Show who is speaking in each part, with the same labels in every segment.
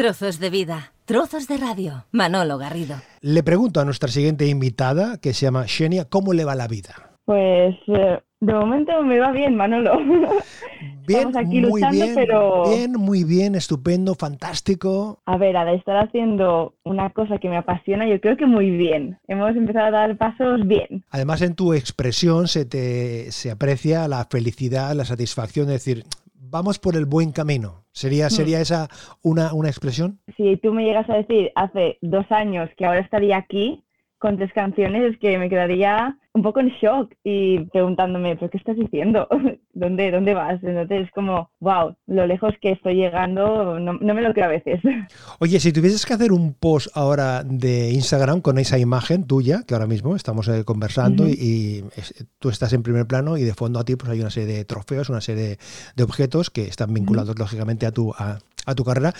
Speaker 1: Trozos de vida, trozos de radio. Manolo Garrido.
Speaker 2: Le pregunto a nuestra siguiente invitada, que se llama Xenia, ¿cómo le va la vida?
Speaker 3: Pues eh, de momento me va bien, Manolo.
Speaker 2: Bien,
Speaker 3: Estamos aquí
Speaker 2: muy
Speaker 3: luchando,
Speaker 2: bien,
Speaker 3: pero...
Speaker 2: bien, muy bien, estupendo, fantástico.
Speaker 3: A ver, al estar haciendo una cosa que me apasiona, yo creo que muy bien. Hemos empezado a dar pasos bien.
Speaker 2: Además, en tu expresión se te se aprecia la felicidad, la satisfacción de decir, vamos por el buen camino. ¿Sería,
Speaker 3: Hmm.
Speaker 2: sería esa una, una expresión?
Speaker 3: Si tú me llegas a decir hace dos años que ahora estaría aquí con tres canciones, es que me quedaría un poco en shock y preguntándome, ¿pero qué estás diciendo? ¿Dónde, dónde vas? Entonces es como, wow, lo lejos que estoy llegando, no, no me lo creo a veces.
Speaker 2: Oye, si tuvieses que hacer un post ahora de Instagram con esa imagen tuya, que ahora mismo estamos eh, conversando y, y es- tú estás en primer plano y de fondo a ti pues hay una serie de trofeos, una serie de objetos que están vinculados lógicamente a tu, a, a tu carrera.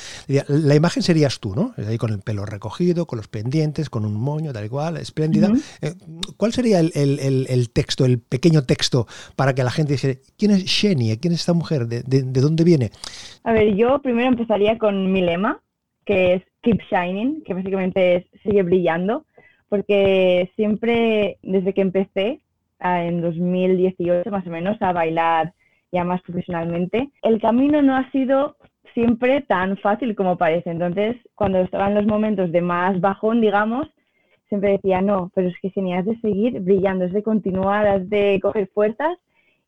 Speaker 2: La imagen serías tú, ¿no? Es ahí con el pelo recogido, con los pendientes, con un moño, tal y cual, espléndida. Eh, ¿Cuál sería el, el- el- el texto, el pequeño texto para que la gente dijera, ¿quién es Xenia? ¿Quién es esta mujer? ¿De, de- de dónde viene?
Speaker 3: A ver, yo primero empezaría con mi lema, que es Keep Shining, que básicamente es sigue brillando, porque siempre desde que empecé en 2018 más o menos a bailar ya más profesionalmente, el camino no ha sido siempre tan fácil como parece. Entonces, cuando estaba en los momentos de más bajón, digamos, siempre decía, no, pero es que genial, has de seguir brillando, es de continuar, has de coger fuerzas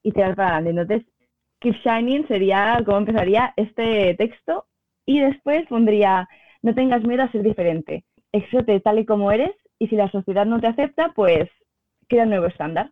Speaker 3: y tirar para adelante. Entonces, Keep Shining sería como empezaría este texto y después pondría, no tengas miedo a ser diferente, exóte tal y como eres y si la sociedad no te acepta, pues crea un nuevo estándar.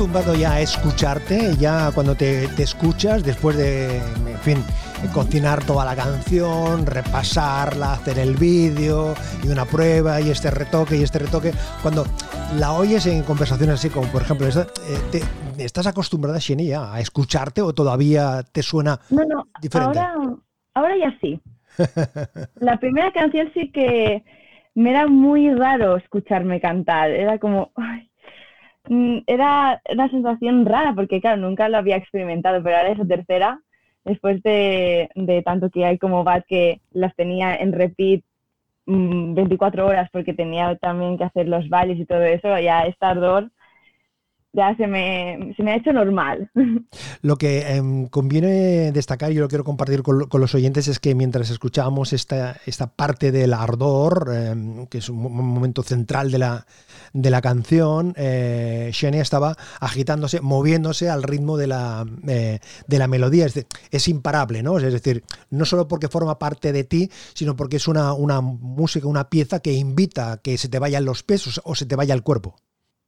Speaker 2: Acostumbrado ya a escucharte? Ya cuando te, te escuchas, después de, en fin, cocinar toda la canción, repasarla, hacer el vídeo y una prueba y este retoque y este retoque, cuando la oyes en conversaciones así como, por ejemplo, esta, eh, te- ¿estás acostumbrada, Sheni, ya a escucharte o todavía te suena
Speaker 3: No, no,
Speaker 2: diferente?
Speaker 3: ahora, ahora ya sí. La primera canción sí que me era muy raro escucharme cantar. Era como, ay, era una sensación rara porque, claro, nunca lo había experimentado, pero ahora esa tercera, después de, de tanto que hay como Bad que las tenía en repeat mm, 24 horas porque tenía también que hacer los bailes y todo eso, ya esta ardor ya se me, se me ha hecho normal.
Speaker 2: Lo que em, conviene destacar, y yo lo quiero compartir con, lo- con los oyentes, es que mientras escuchábamos esta, esta parte del ardor, em, que es un, mo- momento central de la, de la canción, eh, Shania estaba agitándose, moviéndose al ritmo de la, eh, de la melodía. Es, es imparable, ¿no? Es decir, no solo porque forma parte de ti, sino porque es una, una música, una pieza que invita a que se te vayan los pesos o se te vaya el cuerpo.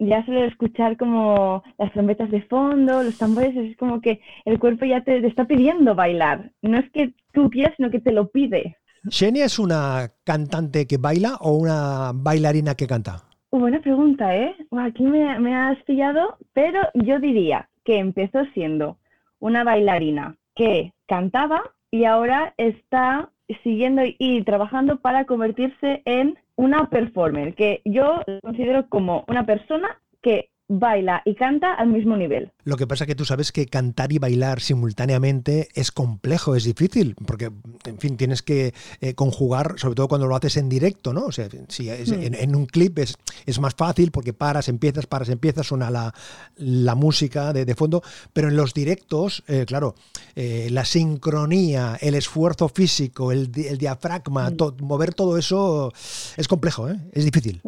Speaker 3: Ya solo escuchar como las trompetas de fondo, los tambores, es como que el cuerpo ya te, te está pidiendo bailar. No es que tú quieras, sino que te lo pide.
Speaker 2: ¿Shania es una cantante que baila o una bailarina que canta?
Speaker 3: Buena pregunta, ¿eh? Aquí me, me has pillado, pero yo diría que empezó siendo una bailarina que cantaba y ahora está siguiendo y trabajando para convertirse en una performer, que yo considero como una persona que baila y canta al mismo nivel.
Speaker 2: Lo que pasa es que tú sabes que cantar y bailar simultáneamente es complejo, es difícil, porque, en fin, tienes que eh, conjugar, sobre todo cuando lo haces en directo, ¿no? O sea, si es-
Speaker 3: Mm.
Speaker 2: en, en un clip es, es más fácil porque paras, empiezas, paras, empiezas, suena la, la música de, de fondo, pero en los directos, eh, claro, eh, la sincronía, el esfuerzo físico, el, di- el diafragma,
Speaker 3: Mm.
Speaker 2: to- mover todo eso es complejo, ¿eh? Es difícil.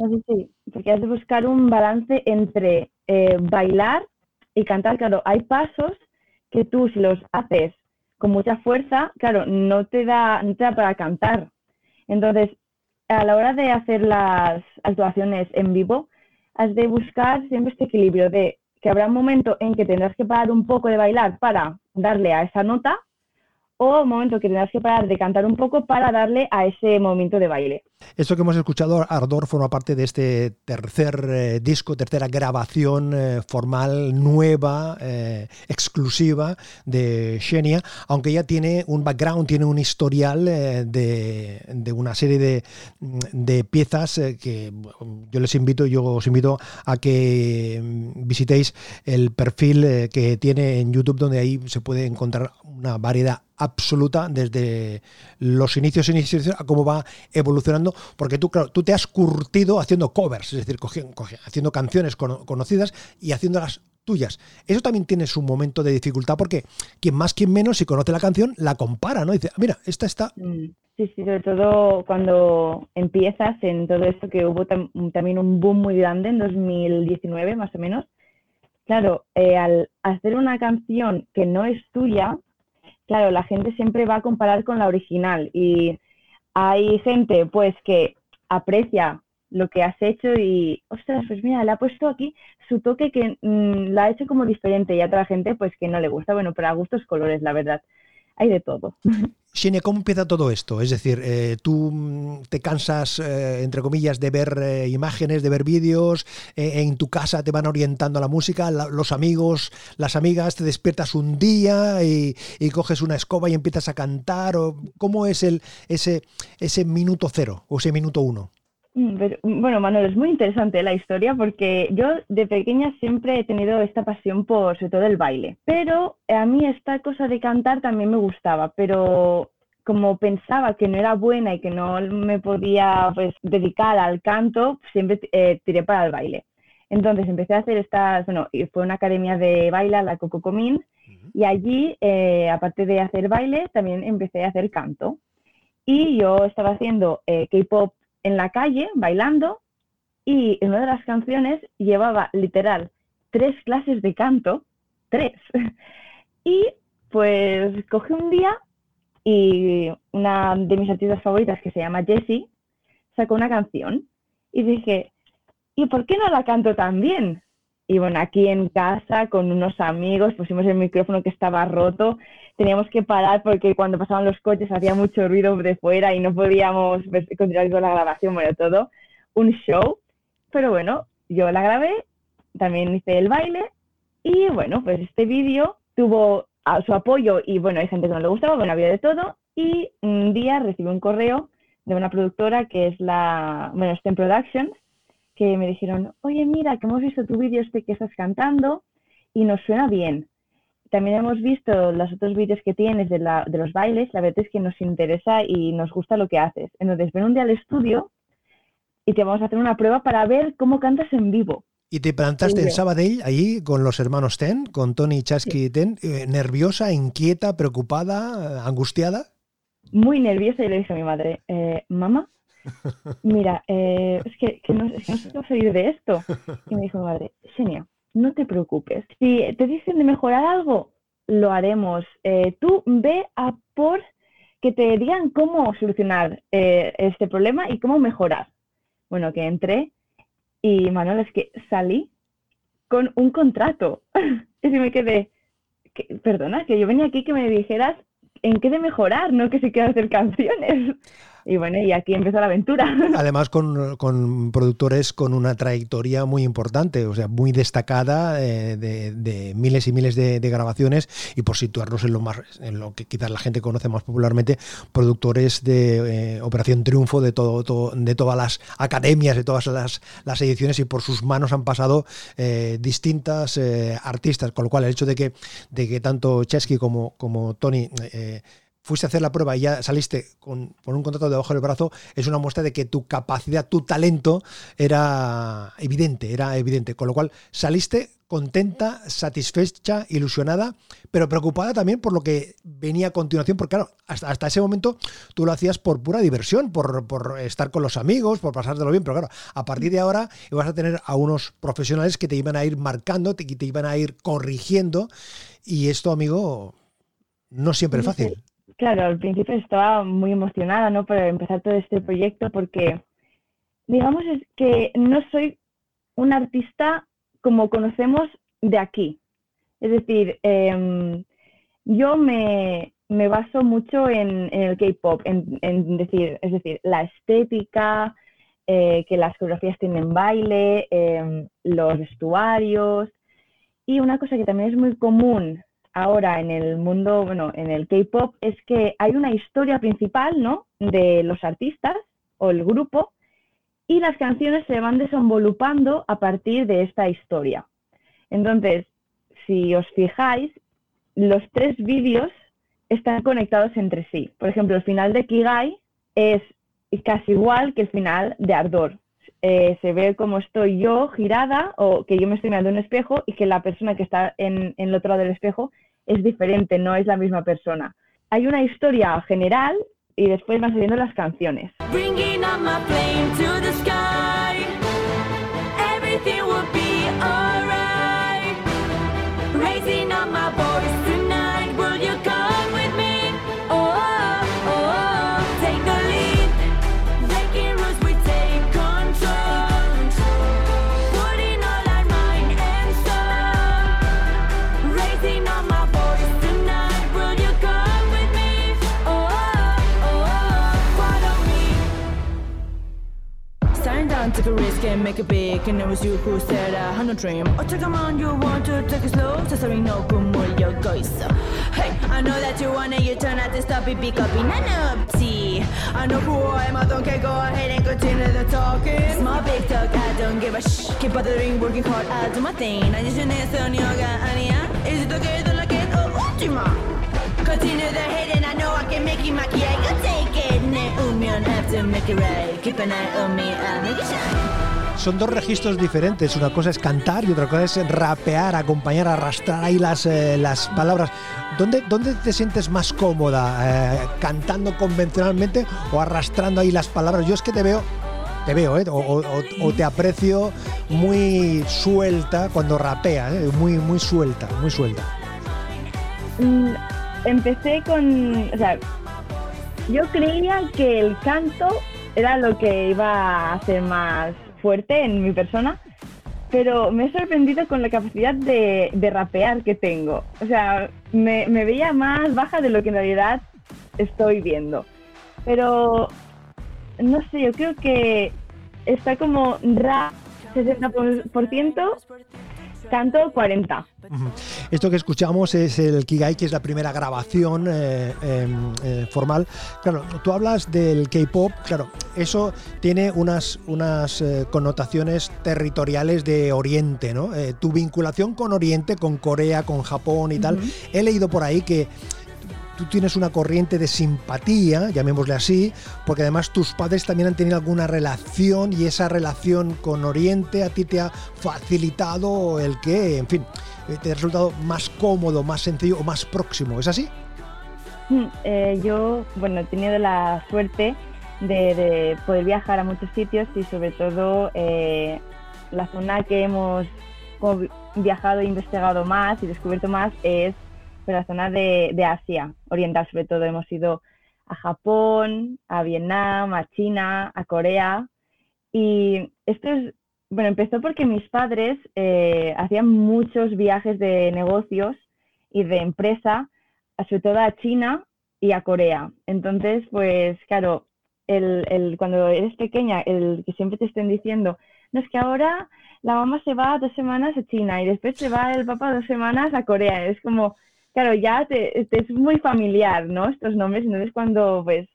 Speaker 3: Porque has de buscar un balance entre eh, bailar y cantar. Claro, hay pasos que tú si los haces con mucha fuerza, claro, no te da, no te da para cantar. Entonces, a la hora de hacer las actuaciones en vivo, has de buscar siempre este equilibrio de que habrá un momento en que tendrás que parar un poco de bailar para darle a esa nota o momento que tendrás que parar de cantar un poco para darle a ese movimiento de baile.
Speaker 2: Esto que hemos escuchado, Ardor, forma parte de este tercer eh, disco, tercera grabación eh, formal, nueva, eh, exclusiva de Xenia, aunque ella tiene un background, tiene un historial de, de una serie de, de piezas que yo les invito, yo os invito a que visitéis el perfil que tiene en YouTube, donde ahí se puede encontrar una variedad absoluta desde los inicios inicios a cómo va evolucionando porque tú claro tú te has curtido haciendo covers es decir cogi- cogi- haciendo canciones cono- conocidas y haciéndolas tuyas. Eso también tiene su momento de dificultad porque quien más quien menos si conoce la canción la compara no dice "Ah, mira esta está
Speaker 3: Mm, Sí, sí, sobre todo cuando empiezas en todo esto que hubo tam- también un boom muy grande en 2019 más o menos. Claro, eh, al hacer una canción que no es tuya, claro, la gente siempre va a comparar con la original y hay gente pues que aprecia lo que has hecho y, ostras, pues mira, le ha puesto aquí su toque que mm, la ha hecho como diferente y a otra gente pues que no le gusta. Bueno, pero a gustos colores, la verdad. Hay de todo.
Speaker 2: Xenia, ¿cómo empieza todo esto? Es decir, eh, tú mm, te cansas, eh, entre comillas, de ver eh, imágenes, de ver vídeos, en tu casa te van orientando a la música, los amigos, las amigas, te despiertas un día y, y coges una escoba y empiezas a cantar. O, ¿Cómo es el, ese, ese minuto cero o ese minuto uno?
Speaker 3: Mm, pero, bueno, Manuel, es muy interesante la historia porque yo de pequeña siempre he tenido esta pasión por, sobre todo, el baile. Pero a mí esta cosa de cantar también me gustaba, pero como pensaba que no era buena y que no me podía pues, dedicar al canto, siempre eh, tiré para el baile. Entonces empecé a hacer estas, bueno, fue una academia de baile, la Coco Comín, y allí, eh, aparte de hacer baile, también empecé a hacer canto. Y yo estaba haciendo eh, K-pop en la calle, bailando, y en una de las canciones llevaba literal tres clases de canto, tres. Y pues cogí un día y una de mis artistas favoritas, que se llama Jessie, sacó una canción y dije, ¿y por qué no la canto tan bien? Y bueno, aquí en casa con unos amigos pusimos el micrófono que estaba roto, teníamos que parar porque cuando pasaban los coches hacía mucho ruido de fuera y no podíamos continuar con la grabación, bueno, todo un show. Pero bueno, yo la grabé, también hice el baile y bueno, pues este vídeo tuvo a su apoyo y bueno, hay gente que no le gustaba, bueno, había de todo. Y un día recibí un correo de una productora que es la, bueno, STEM Productions, que me dijeron, oye, mira, que hemos visto tu vídeo este que estás cantando y nos suena bien. También hemos visto los otros vídeos que tienes de, la, de los bailes, la verdad es que nos interesa y nos gusta lo que haces. Entonces, ven un día al estudio y te vamos a hacer una prueba para ver cómo cantas en vivo.
Speaker 2: Y te plantaste en
Speaker 3: Sí.
Speaker 2: Sabadell, allí con los hermanos Ten, con Tony Chasky Ten, eh, nerviosa, inquieta, preocupada, angustiada.
Speaker 3: muy nerviosa y le dije a mi madre, eh, mamá, mira, eh, es, que, no, sé salir de esto. Y me dijo mi madre, Xenia, no te preocupes. Si te dicen de mejorar algo, lo haremos. Eh, tú ve a por que te digan cómo solucionar eh, este problema y cómo mejorar. Bueno, que entré y Manuel, es que salí con un contrato. y me quedé, que- perdona, que yo venía aquí que me dijeras en qué de mejorar, no que se quieran hacer canciones. Y bueno, y aquí empezó la aventura.
Speaker 2: Además con, con productores con una trayectoria muy importante, o sea, muy destacada, eh, de, de miles y miles de, grabaciones. Y por situarnos en lo más, en lo que quizás la gente conoce más popularmente, productores de eh, Operación Triunfo de todo, de todas las academias, de todas las, las ediciones. Y por sus manos han pasado eh, distintas eh, artistas, con lo cual el hecho de que, de que tanto Chesky como, como Tony fuiste a hacer la prueba y ya saliste con, con un contrato debajo del brazo, es una muestra de que tu capacidad, tu talento era evidente, era evidente. Con lo cual saliste contenta, satisfecha, ilusionada, pero preocupada también por lo que venía a continuación, porque claro, hasta, hasta ese momento tú lo hacías por pura diversión, por, por estar con los amigos, por pasártelo bien, pero claro, a partir de ahora ibas a tener a unos profesionales que te iban a ir marcando, te, te iban a ir corrigiendo, y esto, amigo, no siempre es fácil.
Speaker 3: Claro, al principio estaba muy emocionada, ¿no? Por empezar todo este proyecto porque, digamos, es que no soy un artista como conocemos de aquí. Es decir, em, yo me, me baso mucho en, en el K-pop, en, en decir, es decir, la estética, eh, que las coreografías tienen baile, em, los vestuarios. Y una cosa que también es muy común ahora en el mundo, bueno, en el K-pop, es que hay una historia principal, ¿no? De los artistas o el grupo, y las canciones se van desenvolupando a partir de esta historia. Entonces, si os fijáis, los tres vídeos están conectados entre sí. Por ejemplo, el final de Kigai es casi igual que el final de Ardor. Eh, se ve como estoy yo girada o que yo me estoy mirando en un espejo y que la persona que está en, en el otro lado del espejo es diferente, no es la misma persona. Hay una historia general y después van saliendo las canciones.
Speaker 4: Bringing up my flame to the sky. Take
Speaker 5: a risk and make it big. And it was you who said I had no dream. Oh, take a man, you want to take it slow. So sorry, no, como yo goiso. Hey, I know that you want it, you turn out to stop it, pick up in an upty. I know who I am, I don't care, go ahead and continue the talking. Small big talk, I don't give a sh. Keep bothering, working hard, I'll do my thing. I just need to yoga, Ania. Is it okay to like it? Oh, oh ultima. Continue the hate and I know I can make it my key. I. Ne union have to make it right. Keep an eye on me, I'll make it shine.
Speaker 2: Son dos registros diferentes. Una cosa es cantar y otra cosa es rapear, acompañar, arrastrar ahí las, eh, las palabras. ¿Dónde, ¿Dónde te sientes más cómoda? Eh, ¿Cantando convencionalmente o arrastrando ahí las palabras? Yo es que te veo, te veo, ¿eh? o, o- o- o te aprecio muy suelta cuando rapeas, ¿eh? muy, muy suelta, muy suelta.
Speaker 3: Mm, Empecé con, o sea, yo creía que el canto era lo que iba a hacer más fuerte en mi persona, pero me he sorprendido con la capacidad de, de rapear que tengo. O sea, me, me veía más baja de lo que en realidad estoy viendo. Pero, no sé, yo creo que está como rap 60%, canto 40%.
Speaker 2: Ujú. Esto que escuchamos es el Kigai, que es la primera grabación eh, eh, eh, formal. Claro, tú hablas del K-pop, claro, eso tiene unas, unas eh, connotaciones territoriales de Oriente, ¿no? Eh, tu vinculación con Oriente, con Corea, con Japón y tal. He leído por ahí que tú tienes una corriente de simpatía, llamémosle así, porque además tus padres también han tenido alguna relación y esa relación con Oriente a ti te ha facilitado el que, en fin, eh, te ha resultado más cómodo, más sencillo o más próximo. ¿Es así?
Speaker 3: Eh, yo, bueno, he tenido la suerte de, de poder viajar a muchos sitios y sobre todo eh, la zona que hemos viajado e investigado más y descubierto más es pues, la zona de, de Asia Oriental, sobre todo. Hemos ido a Japón, a Vietnam, a China, a Corea y esto es, bueno, empezó porque mis padres eh, hacían muchos viajes de negocios y de empresa sobre todo a China y a Corea. Entonces, pues claro, el, el- cuando eres pequeña, el que siempre te estén diciendo, no es que ahora la mamá se va dos semanas a China y después se va el papá dos semanas a Corea. Es como, claro, ya te, te es muy familiar, ¿no? Estos nombres. Entonces, cuando pues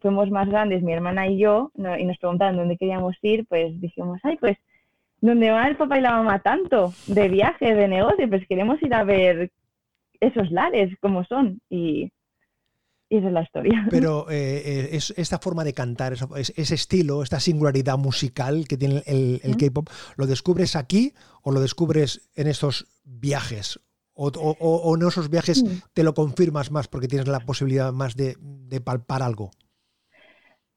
Speaker 3: fuimos más grandes, mi hermana y yo, ¿no? y nos preguntaban dónde queríamos ir, pues dijimos, ay, pues, ¿dónde va el papá y la mamá tanto? De viaje, de negocio, pues queremos ir a ver esos lares como son y, y esa es la historia.
Speaker 2: Pero eh, eh, es, esta forma de cantar, es- ese estilo, esta singularidad musical que tiene el, el. K-pop, ¿lo descubres aquí o lo descubres en estos viajes? O, o- o- en esos viajes te lo confirmas más porque tienes la posibilidad más de, de palpar algo.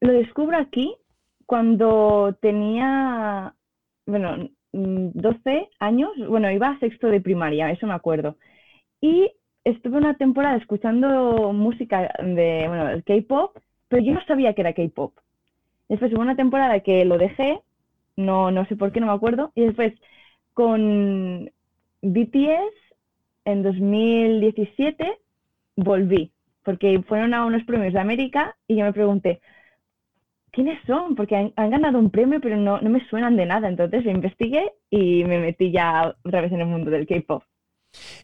Speaker 3: Lo descubro aquí cuando tenía, bueno, mm, 12 años, bueno, iba a sexto de primaria, eso me acuerdo. Y estuve una temporada escuchando música de, bueno, el K-pop, pero yo no sabía que era K-pop. Después hubo una temporada que lo dejé, no, no sé por qué, no me acuerdo, y después con BTS en 2017 volví. porque fueron a unos premios de América y yo me pregunté, ¿quiénes son? Porque han, ganado un premio, pero no, no me suenan de nada. Entonces investigué y me metí ya otra vez en el mundo del K-pop.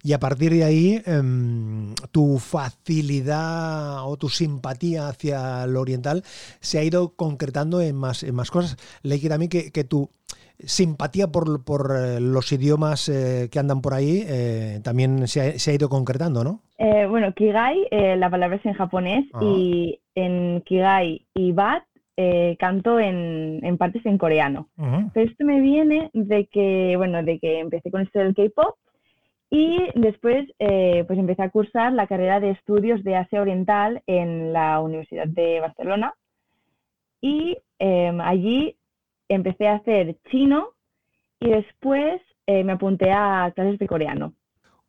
Speaker 2: Y a partir de ahí, em, tu facilidad o tu simpatía hacia lo oriental se ha ido concretando en más, en más cosas. Leí que también que, que tu simpatía por, por, eh, los idiomas eh, que andan por ahí eh, también se ha, se ha, ido concretando, ¿no?
Speaker 3: Eh, bueno, Kigai, la palabra es en japonés
Speaker 2: Ajá.
Speaker 3: y en Kigai y Bat canto en, en partes en coreano. Pero esto me viene de que, bueno, de que empecé con esto del K-pop y después pues empecé a cursar la carrera de estudios de Asia Oriental en la Universidad de Barcelona y allí empecé a hacer chino y después eh, me apunté a clases de coreano.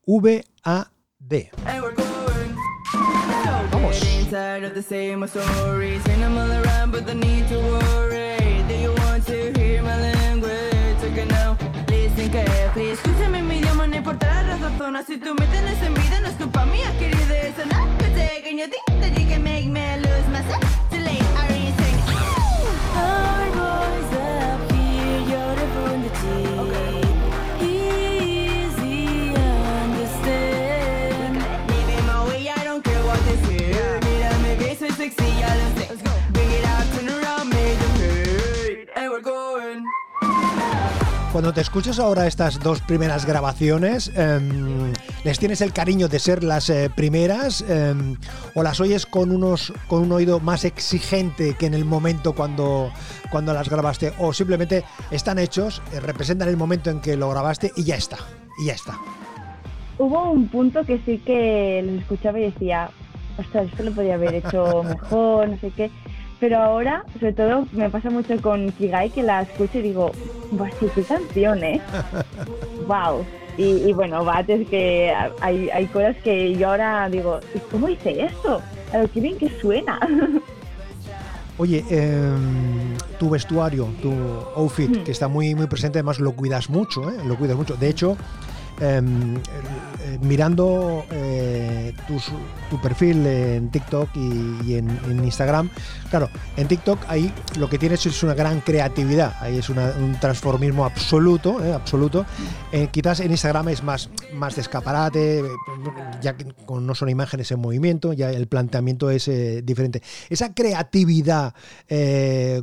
Speaker 2: V-A-D. Vamos.
Speaker 5: Escúchame mi idioma, no importa la razón. Si tú me tienes en vida, no es culpa mía, querida. It's take, and you think that you can make me lose myself. Too late, I already sang. Our boys
Speaker 2: Cuando te escuchas ahora estas dos primeras grabaciones, em, ¿les tienes el cariño de ser las eh, primeras em, o las oyes con, unos, con un oído más exigente que en el momento cuando, cuando las grabaste? ¿O simplemente están hechos, eh, representan el momento en que lo grabaste y ya está? Ya está.
Speaker 3: Hubo un punto que sí que los escuchaba y decía, ostras, esto lo podía haber hecho mejor, no sé qué. Pero ahora, sobre todo, me pasa mucho con Kigai que la escucho y digo, ¡buah, sí, qué canción, eh! ¡Wow! Y, y bueno, Bat es que hay, hay cosas que yo ahora digo, ¿y cómo hice esto? Qué bien que suena.
Speaker 2: Oye, em, tu vestuario, tu outfit,
Speaker 3: Mm.
Speaker 2: que está muy, muy presente, además lo cuidas mucho, ¿eh? Lo cuidas mucho. De hecho, em, eh, mirando eh, tu perfil en TikTok y, en, Instagram, claro, en TikTok ahí lo que tienes es una gran creatividad, ahí es un transformismo absoluto, ¿eh? absoluto. Eh, quizás en Instagram es más, más de escaparate, ya que no son imágenes en movimiento, ya el planteamiento es eh, diferente. Esa creatividad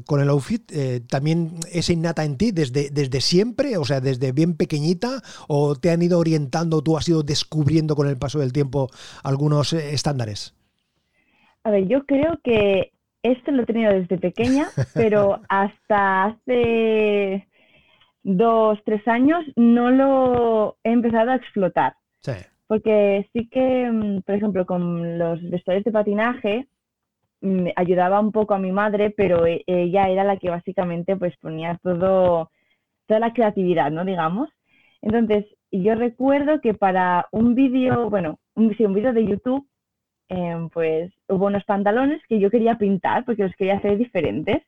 Speaker 2: con el outfit también es innata en ti desde, desde siempre, o sea, desde bien pequeñita, o te han ido orientando, tú has ido descubriendo con el paso del tiempo algunos eh, estándares.
Speaker 3: A ver, yo creo que esto lo he tenido desde pequeña, pero hasta hace dos, tres años no lo he empezado a explotar.
Speaker 2: Sí.
Speaker 3: Porque sí que, mm, por ejemplo, con los vestuarios de patinaje, mm, ayudaba un poco a mi madre, pero e- ella era la que básicamente pues ponía todo, toda la creatividad, ¿no? Digamos. Entonces, yo recuerdo que para un vídeo, bueno, un, sí, un vídeo de YouTube, em, pues hubo unos pantalones que yo quería pintar porque los quería hacer diferentes.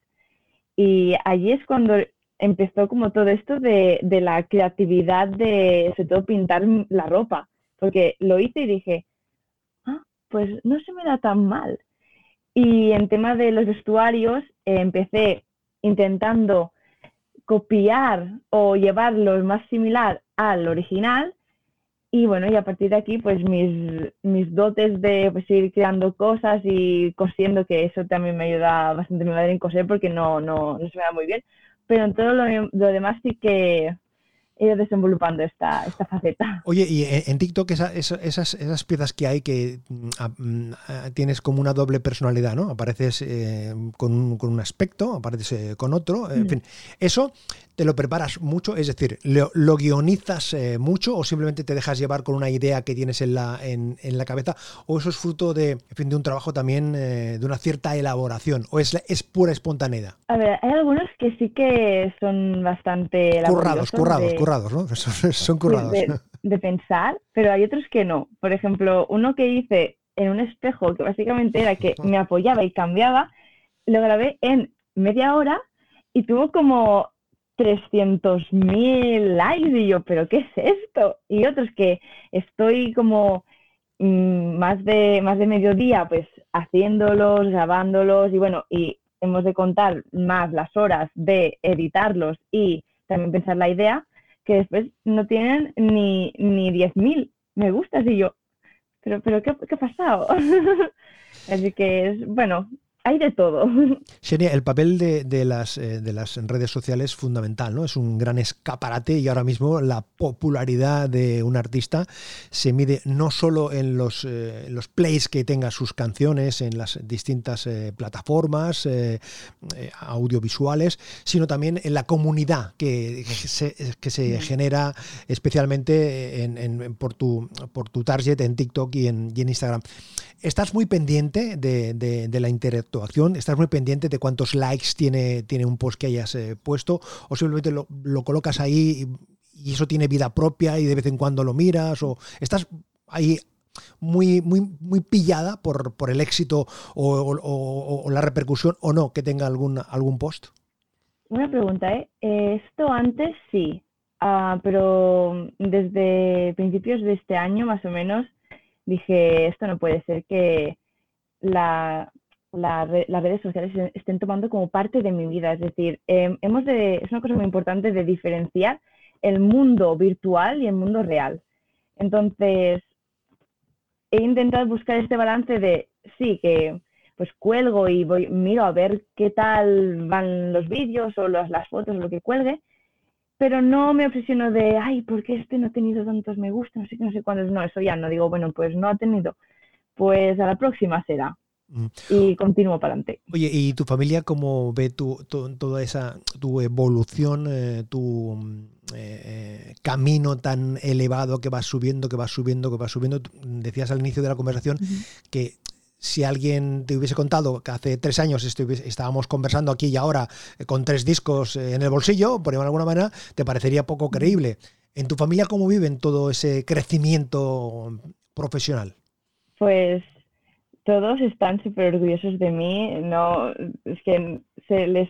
Speaker 3: Y allí es cuando empezó como todo esto de, de la creatividad de, sobre todo, pintar la ropa. Porque lo hice y dije, ah, pues no se me da tan mal. Y en tema de los vestuarios, eh, empecé intentando copiar o llevarlo más similar al original. Y bueno, y a partir de aquí, pues mis, mis dotes de pues, ir creando cosas y cosiendo, que eso también me ayuda bastante mi madre en coser porque no, no, no se me da muy bien. Pero en todo lo, lo demás sí que he ido desenvolupando esta, esta faceta.
Speaker 2: Oye, y en, TikTok esa- esa- esas, esas piezas que hay que mm, a- mm, a- tienes como una doble personalidad, ¿no? Apareces eh, con, un, con un aspecto, apareces eh, con otro, en
Speaker 3: Mm.
Speaker 2: fin. ¿Eso te lo preparas mucho? Es decir, ¿lo, lo guionizas eh, mucho o simplemente te dejas llevar con una idea que tienes en la, en, en la cabeza? ¿O eso es fruto de, en fin, de un trabajo también, eh, de una cierta elaboración? ¿O es, es pura espontaneidad?
Speaker 3: A ver, hay algunos que sí que son bastante
Speaker 2: Currados, currados,
Speaker 3: de-
Speaker 2: currados, ¿no? Son, son currados.
Speaker 3: de, de pensar, pero hay otros que no. Por ejemplo, uno que hice en un espejo que básicamente era que me apoyaba y cambiaba, lo grabé en media hora y tuvo como 300.000 likes y yo, pero ¿qué es esto? Y otros que estoy como mm, más de, más de mediodía, pues haciéndolos, grabándolos y bueno, y hemos de contar más las horas de editarlos y también pensar la idea, que después no tienen ni, ni 10.000 me gustas y yo, pero, pero ¿qué, qué ha pasado? Así que es, bueno, hay de todo.
Speaker 2: Xenia, el papel de, de las, eh, de las redes sociales es fundamental, ¿no? Es un gran escaparate y ahora mismo la popularidad de un artista se mide no solo en los, eh, los plays que tenga sus canciones en las distintas eh, plataformas eh, audiovisuales, sino también en la comunidad que, se, que se genera especialmente en, en- por, tu, por tu target en TikTok y en, y en Instagram. ¿Estás muy pendiente de, de- de la interactuación? ¿Estás muy pendiente de cuántos likes tiene, tiene un post que hayas eh, puesto? ¿O simplemente lo, lo colocas ahí y, eso tiene vida propia y de vez en cuando lo miras? ¿O estás ahí muy, muy, muy pillada por, por el éxito o, la repercusión o no que tenga algún, algún post?
Speaker 3: Una pregunta, ¿eh? Eh, Esto antes sí, ah, pero desde principios de este año más o menos dije, esto no puede ser que la, la las redes sociales estén tomando como parte de mi vida. Es decir, em, hemos de, es una cosa muy importante de diferenciar el mundo virtual y el mundo real. Entonces, he intentado buscar este balance de, sí, que pues cuelgo y voy, miro a ver qué tal van los vídeos o las, las fotos o lo que cuelgue, pero no me obsesiono de, ay, ¿por qué este no ha tenido tantos me gusta? No sé no sé cuántos. No, eso ya no digo, bueno, pues no ha tenido. Pues a la próxima será.
Speaker 2: Mm.
Speaker 3: Y continúo para adelante.
Speaker 2: Oye, ¿y tu familia cómo ve tu, tu- toda esa tu evolución, eh, tu mm, eh, eh, camino tan elevado que vas subiendo, que vas subiendo, que vas subiendo? Decías al inicio de la conversación que si alguien te hubiese contado que hace tres años estuviese- estábamos conversando aquí y ahora con tres discos en el bolsillo, por de alguna manera, te parecería poco creíble. ¿En tu familia cómo viven todo ese crecimiento profesional?
Speaker 3: Pues todos están súper orgullosos de mí. No, es que se les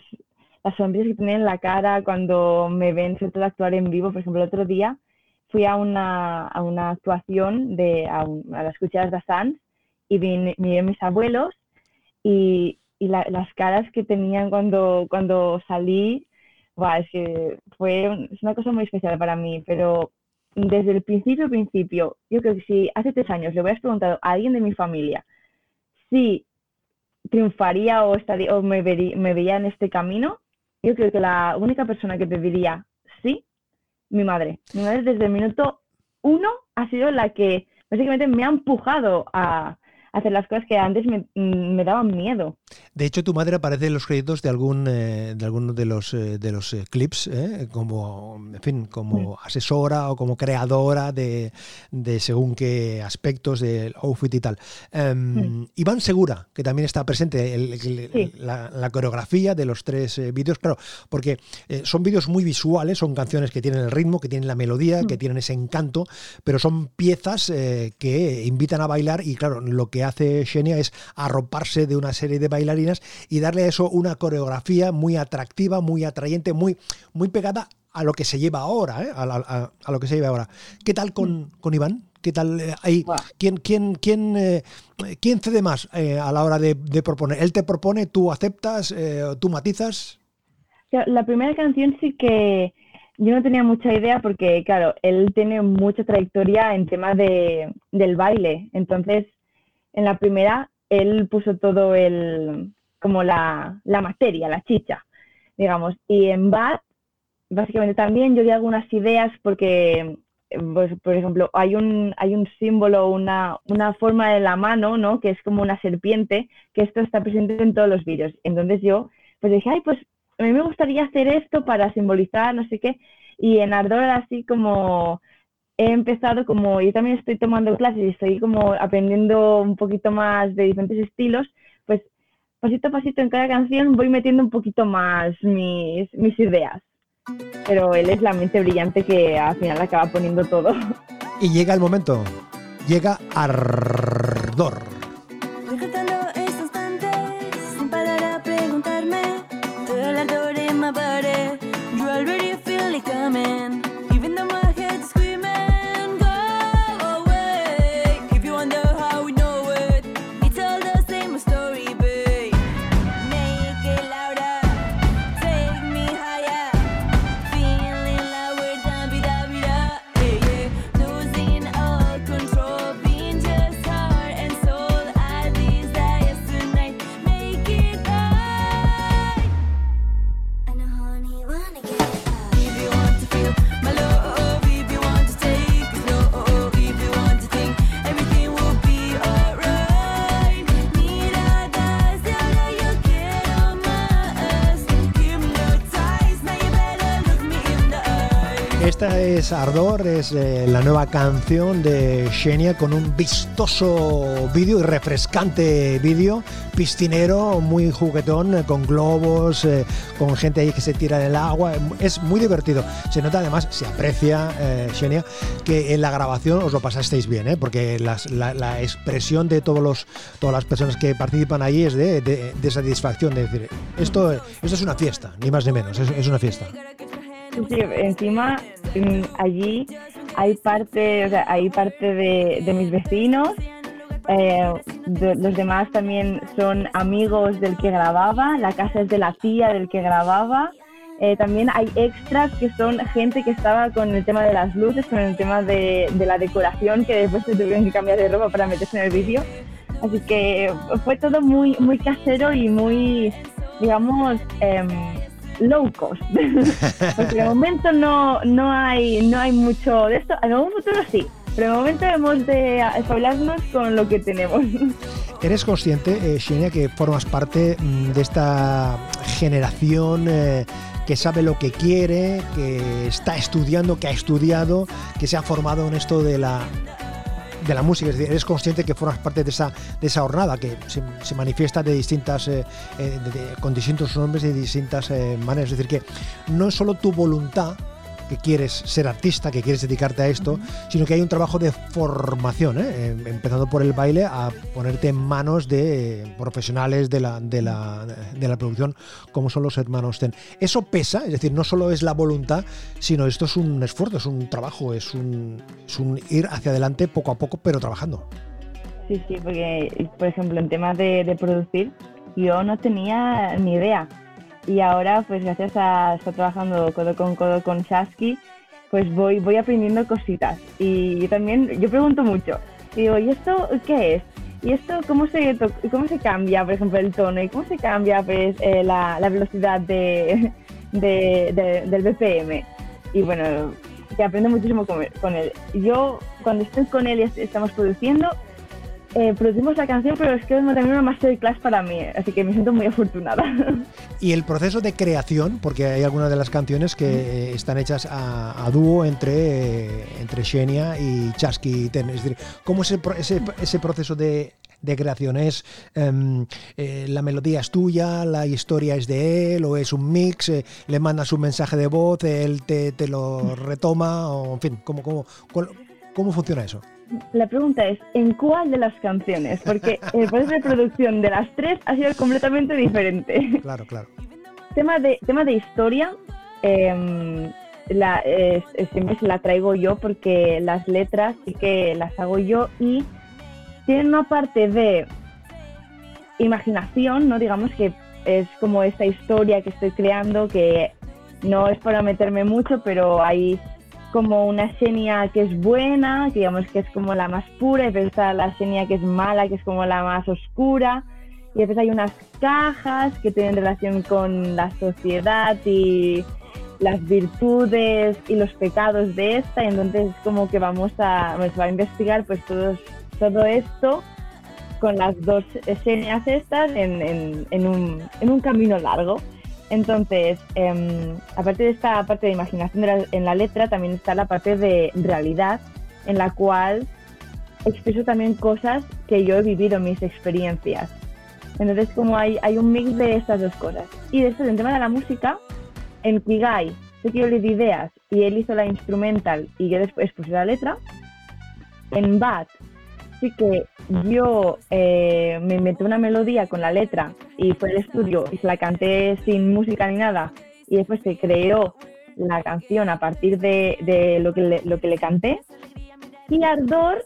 Speaker 3: las sonrisas que tienen en la cara cuando me ven, sobre todo actuar en vivo. Por ejemplo, el otro día fui a una, a una actuación de a, un- a las cucharas de Sanz y vine- miré mis abuelos y, y la- las caras que tenían cuando, cuando salí, buah, es que fue un- es una cosa muy especial para mí, pero desde el principio, principio, yo creo que si hace tres años le hubieras preguntado a alguien de mi familia si triunfaría o, estaría, o me, me veía en este camino, yo creo que la única persona que te diría sí, mi madre. Mi madre desde el minuto uno ha sido la que básicamente me ha empujado a hacer las cosas que antes me, mm, me daban miedo.
Speaker 2: De hecho, tu madre aparece en los créditos de algún eh, de algunos de los eh, de los eh, clips, ¿eh? como en fin, como asesora o como creadora de, de según qué aspectos del outfit y tal. Em, Iván Segura, que también está presente, el- el-
Speaker 3: Sí.
Speaker 2: la, la coreografía de los tres vídeos, claro, porque son vídeos muy visuales, son canciones que tienen el ritmo, que tienen la melodía, que tienen ese encanto, pero son piezas que invitan a bailar y claro, lo que hace Xenia es arroparse de una serie de bailarinas y darle a eso una coreografía muy atractiva, muy atrayente, muy, muy pegada a lo que se lleva ahora, ¿eh? a, la- a- a lo que se lleva ahora. ¿Qué tal con, con Iván? ¿Qué tal eh, ahí? ¿Quién, quién, quién, eh, quién cede más eh, a la hora de, de proponer? ¿Él te propone, tú aceptas, eh, tú matizas?
Speaker 3: La primera canción sí que yo no tenía mucha idea porque, claro, él tiene mucha trayectoria en tema de, del baile. Entonces, en la primera, él puso todo el, como la, la materia, la chicha, digamos. Y en Bad, básicamente también yo di algunas ideas porque, pues, por ejemplo, hay un, hay un símbolo, una, una forma de la mano, ¿no? Que es como una serpiente, que esto está presente en todos los vídeos. Entonces yo, pues dije, ay, pues a mí me gustaría hacer esto para simbolizar no sé qué. Y en Ardor así como he empezado como, yo también estoy tomando clases y estoy como aprendiendo un poquito más de diferentes estilos, pues pasito a pasito en cada canción voy metiendo un poquito más mis, mis ideas. Pero él es la mente brillante que al final acaba poniendo todo.
Speaker 2: Y llega el momento. Llega Ardor.
Speaker 4: Already feel it coming,
Speaker 2: es Ardor, es eh, la nueva canción de Xenia con un vistoso vídeo y refrescante vídeo, piscinero, muy juguetón, eh, con globos, eh, con gente ahí que se tira en el agua. Es muy divertido. Se nota además, se aprecia, eh, Xenia, que en la grabación os lo pasasteis bien, porque la, expresión de todos los, todas las personas que participan ahí es de, satisfacción, de decir, esto, esto es una fiesta, ni más ni menos, es una fiesta.
Speaker 3: Sí, encima mm, allí hay parte, o sea, hay parte de, de mis vecinos. eh, los demás también son amigos del que grababa. La casa es de la tía del que grababa. Eh, también hay extras que son gente que estaba con el tema de las luces, con el tema de, de la decoración, que después se tuvieron que cambiar de ropa para meterse en el vídeo. Así que fue todo muy, muy casero y muy, digamos, em, low cost. Porque de momento no, no, hay, no hay mucho de esto. En algún futuro sí, pero de momento hemos de hablarnos con lo que tenemos.
Speaker 2: ¿Eres consciente, eh, Xenia, que formas parte mm, de esta generación eh, que sabe lo que quiere, que está estudiando, que ha estudiado, que se ha formado en esto de la de la música, es decir, eres consciente que formas parte de esa, de esa jornada que se, manifiesta de distintas, eh, eh, con distintos nombres y de distintas eh, maneras. Es decir, que no es solo tu voluntad que quieres ser artista, que quieres dedicarte a esto, sino que hay un trabajo de formación, ¿eh? Eh, empezando por el baile a ponerte en manos de profesionales de la, de, la, de la producción, como son los hermanos Ten. Eso pesa, es decir, no solo es la voluntad, sino esto es un esfuerzo, es un trabajo, es un, es un ir hacia adelante poco a poco, pero trabajando.
Speaker 3: Sí, sí, porque, por ejemplo, en temas de, de producir, yo no tenía ni idea. Y ahora, pues gracias a estar trabajando codo con codo con Shasky, pues voy, voy aprendiendo cositas. Y yo también, yo pregunto mucho. Digo, ¿y esto qué es? ¿Y esto cómo se, cómo se cambia, por ejemplo, el tono? ¿Y cómo se cambia pues, eh, la, la velocidad de, de- de- del BPM? Y bueno, que aprendo muchísimo con, con él. Yo, cuando estoy con él y est- estamos produciendo, eh, producimos la canción, pero es que es también una masterclass para mí, así que me siento muy afortunada.
Speaker 2: Y el proceso de creación, porque hay algunas de las canciones que eh, están hechas a, a dúo entre, eh, entre Xenia y Chasky Ten. Es decir, ¿cómo es el ese, ese proceso de, de creación? ¿Es em, eh, la melodía es tuya, la historia es de él, o es un mix? eh, ¿Le mandas un mensaje de voz, él te, te lo retoma? O, en fin, ¿cómo, cómo, cuál- cómo funciona eso?
Speaker 3: La pregunta es, ¿en cuál de las canciones? Porque el proceso de producción de las tres ha sido completamente diferente.
Speaker 2: Claro, claro.
Speaker 3: tema, de, tema de historia, em, la, siempre se la traigo yo porque las letras sí que las hago yo y tienen una parte de imaginación, ¿no? Digamos que es como esta historia que estoy creando que no es para meterme mucho, pero hay como una Xenia que es buena, que digamos que es como la más pura, y después está la Xenia que es mala, que es como la más oscura, y después hay unas cajas que tienen relación con la sociedad y las virtudes y los pecados de esta, y entonces es como que vamos a, pues, va a investigar pues todos, todo esto con las dos escenas estas en, en- en un, en un camino largo. Entonces, em, aparte de esta parte de imaginación de la- en la letra, también está la parte de realidad, en la cual expreso también cosas que yo he vivido, mis experiencias. Entonces, como hay, hay un mix de estas dos cosas. Y después, en tema de la música, en Kigai, sé que yo le di ideas y él hizo la instrumental y yo después puse la letra. En Bad, sí que yo eh, me inventé una melodía con la letra y fue al estudio y se la canté sin música ni nada y después se creó la canción a partir de, de lo, que le, lo que le canté. Y Ardor,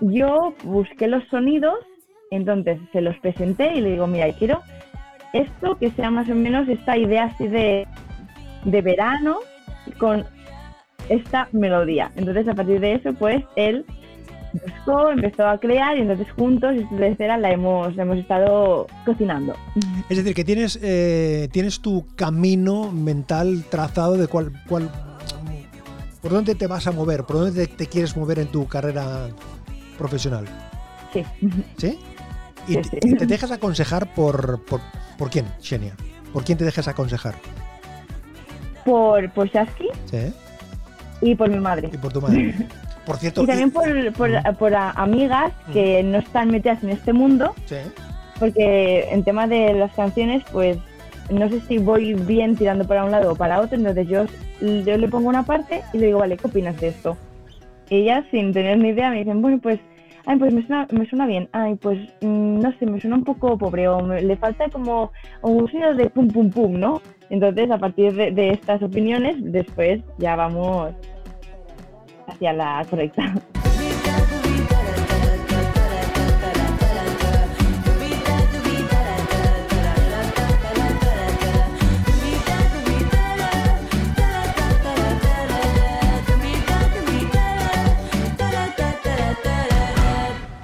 Speaker 3: yo busqué los sonidos, entonces se los presenté y le digo, mira, quiero esto que sea más o menos esta idea así de, de verano con esta melodía. Entonces a partir de eso, pues él empezó a crear y entonces juntos, esta tercera la hemos, la hemos estado cocinando.
Speaker 2: Es decir, que tienes, eh, tienes tu camino mental trazado de cuál, cuál, por dónde te vas a mover, por dónde te, te quieres mover en tu carrera profesional.
Speaker 3: Sí.
Speaker 2: ¿Sí? Y,
Speaker 3: Sí,
Speaker 2: te-
Speaker 3: sí.
Speaker 2: te dejas aconsejar por, por, por quién, Xenia. ¿Por quién te dejas aconsejar?
Speaker 3: Por, por Shasky,
Speaker 2: ¿Sí?
Speaker 3: Y por mi madre.
Speaker 2: Y por tu madre. Por cierto.
Speaker 3: Y también por, por,
Speaker 2: Ujú.
Speaker 3: por a- amigas que no están metidas en este mundo,
Speaker 2: Sí.
Speaker 3: porque en tema de las canciones, pues no sé si voy bien tirando para un lado o para otro, entonces yo, yo le pongo una parte y le digo, vale, ¿qué opinas de esto? Y ellas, sin tener ni idea, me dicen, bueno, pues, ay, pues me suena, me suena bien, ay, pues, mm, no sé, me suena un poco pobre, o me- le falta como un sonido de pum, pum, pum, ¿no? Entonces, a partir de, de estas opiniones, después ya vamos hacia la correcta.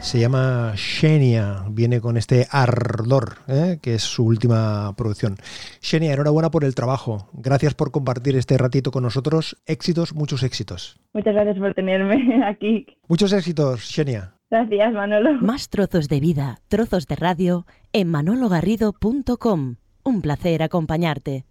Speaker 2: Se llama Xenia, viene con este ardor, ¿eh? que es su última producción. Xenia, enhorabuena por el trabajo. Gracias por compartir este ratito con nosotros. Éxitos, muchos éxitos.
Speaker 3: Muchas gracias por tenerme aquí.
Speaker 2: Muchos éxitos, Xenia.
Speaker 3: Gracias, Manolo.
Speaker 1: Más trozos de vida, trozos de radio en manologarrido.com. Un placer acompañarte.